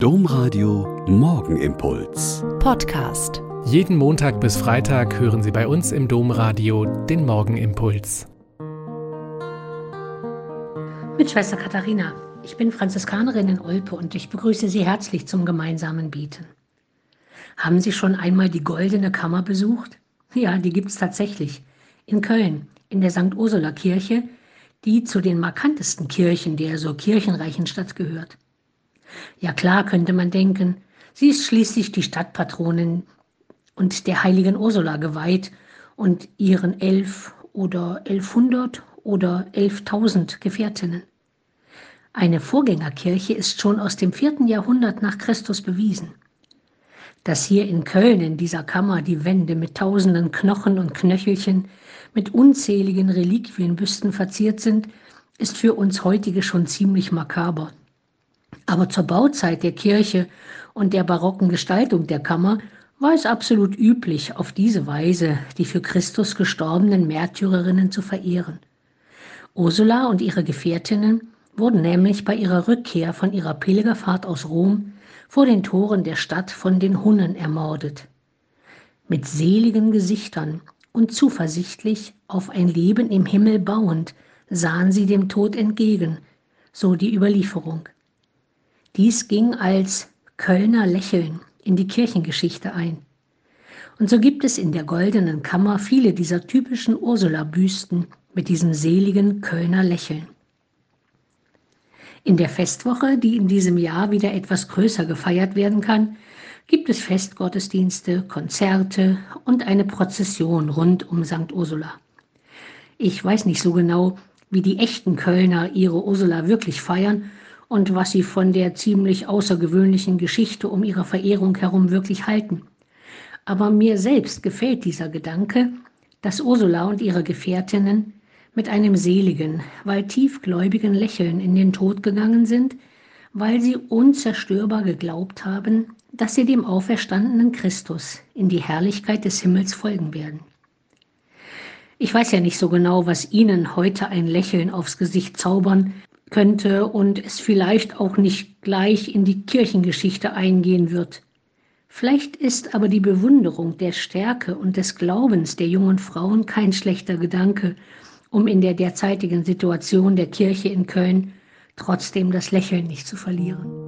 Domradio Morgenimpuls. Podcast. Jeden Montag bis Freitag hören Sie bei uns im Domradio den Morgenimpuls. Mit Schwester Katharina. Ich bin Franziskanerin in Olpe und ich begrüße Sie herzlich zum gemeinsamen Beten. Haben Sie schon einmal die Goldene Kammer besucht? Ja, die gibt es tatsächlich. In Köln, in der St. Ursula Kirche, die zu den markantesten Kirchen der so kirchenreichen Stadt gehört. Ja klar, könnte man denken, sie ist schließlich die Stadtpatronin und der heiligen Ursula geweiht und ihren elf oder elfhundert oder elftausend Gefährtinnen. Eine Vorgängerkirche ist schon aus dem vierten Jahrhundert nach Christus bewiesen. Dass hier in Köln in dieser Kammer die Wände mit tausenden Knochen und Knöchelchen, mit unzähligen Reliquienbüsten verziert sind, ist für uns heutige schon ziemlich makaber. Aber zur Bauzeit der Kirche und der barocken Gestaltung der Kammer war es absolut üblich, auf diese Weise die für Christus gestorbenen Märtyrerinnen zu verehren. Ursula und ihre Gefährtinnen wurden nämlich bei ihrer Rückkehr von ihrer Pilgerfahrt aus Rom vor den Toren der Stadt von den Hunnen ermordet. Mit seligen Gesichtern und zuversichtlich auf ein Leben im Himmel bauend sahen sie dem Tod entgegen, so die Überlieferung. Dies ging als Kölner Lächeln in die Kirchengeschichte ein. Und so gibt es in der goldenen Kammer viele dieser typischen Ursula-Büsten mit diesem seligen Kölner Lächeln. In der Festwoche, die in diesem Jahr wieder etwas größer gefeiert werden kann, gibt es Festgottesdienste, Konzerte und eine Prozession rund um St. Ursula. Ich weiß nicht so genau, wie die echten Kölner ihre Ursula wirklich feiern und was sie von der ziemlich außergewöhnlichen Geschichte um ihre Verehrung herum wirklich halten. Aber mir selbst gefällt dieser Gedanke, dass Ursula und ihre Gefährtinnen mit einem seligen, weil tiefgläubigen Lächeln in den Tod gegangen sind, weil sie unzerstörbar geglaubt haben, dass sie dem auferstandenen Christus in die Herrlichkeit des Himmels folgen werden. Ich weiß ja nicht so genau, was Ihnen heute ein Lächeln aufs Gesicht zaubern könnte und es vielleicht auch nicht gleich in die Kirchengeschichte eingehen wird. Vielleicht ist aber die Bewunderung der Stärke und des Glaubens der jungen Frauen kein schlechter Gedanke, um in der derzeitigen Situation der Kirche in Köln trotzdem das Lächeln nicht zu verlieren.